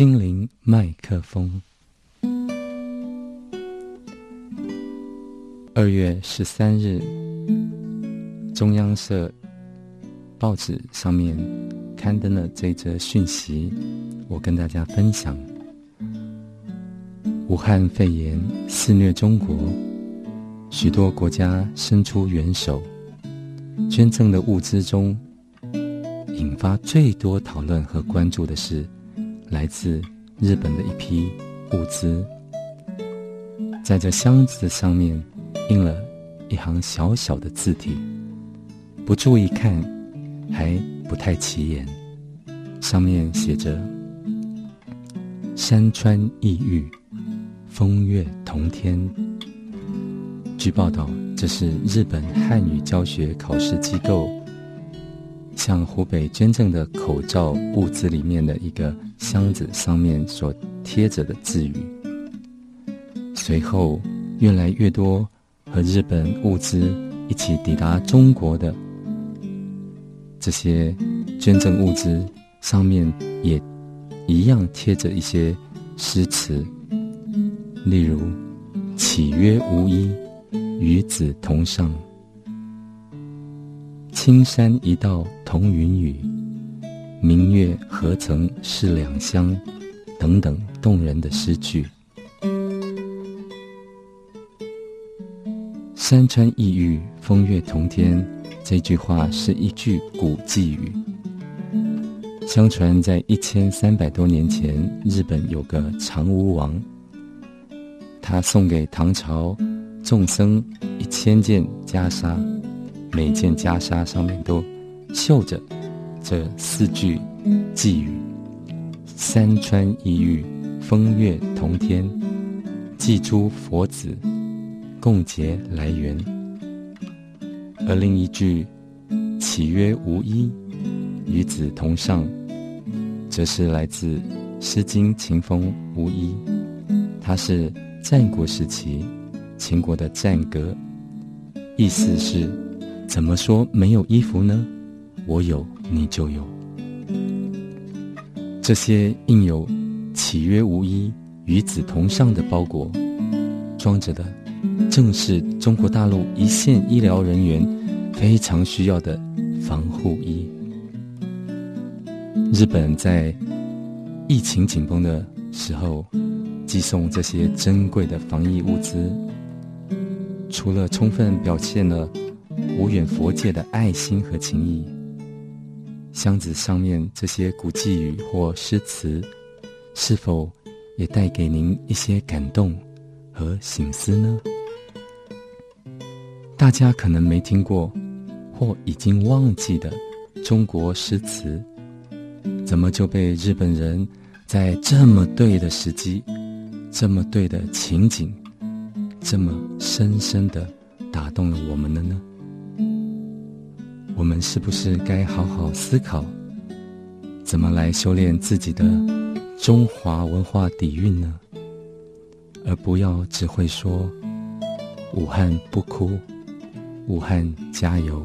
心灵麦克风。二月十三日，中央社报纸上面刊登了这则讯息，我跟大家分享：武汉肺炎肆虐中国，许多国家伸出援手，捐赠的物资中，引发最多讨论和关注的是。来自日本的一批物资，在这箱子的上面印了一行小小的字体，不注意看还不太起眼。上面写着“山川异域，风月同天”。据报道，这是日本汉语教学考试机构。像湖北捐赠的口罩物资里面的一个箱子上面所贴着的字语。随后，越来越多和日本物资一起抵达中国的这些捐赠物资上面也一样贴着一些诗词，例如“岂曰无衣，与子同裳”。青山一道同云雨，明月何曾是两乡？等等动人的诗句。山川异域，风月同天。这句话是一句古寄语。相传在一千三百多年前，日本有个长屋王，他送给唐朝众僧一千件袈裟。每件袈裟上面都绣着这四句寄语：“山川异域，风月同天，祭诸佛子，共结来缘。”而另一句“岂曰无衣，与子同上”，则是来自《诗经·秦风·无衣》，它是战国时期秦国的战歌，意思是。怎么说没有衣服呢？我有，你就有。这些印有“岂曰无衣，与子同上”的包裹，装着的正是中国大陆一线医疗人员非常需要的防护衣。日本在疫情紧绷的时候，寄送这些珍贵的防疫物资，除了充分表现了。无远佛界的爱心和情谊，箱子上面这些古寄语或诗词，是否也带给您一些感动和醒思呢？大家可能没听过，或已经忘记的中国诗词，怎么就被日本人在这么对的时机、这么对的情景，这么深深的打动了我们了呢？我们是不是该好好思考，怎么来修炼自己的中华文化底蕴呢？而不要只会说“武汉不哭，武汉加油”。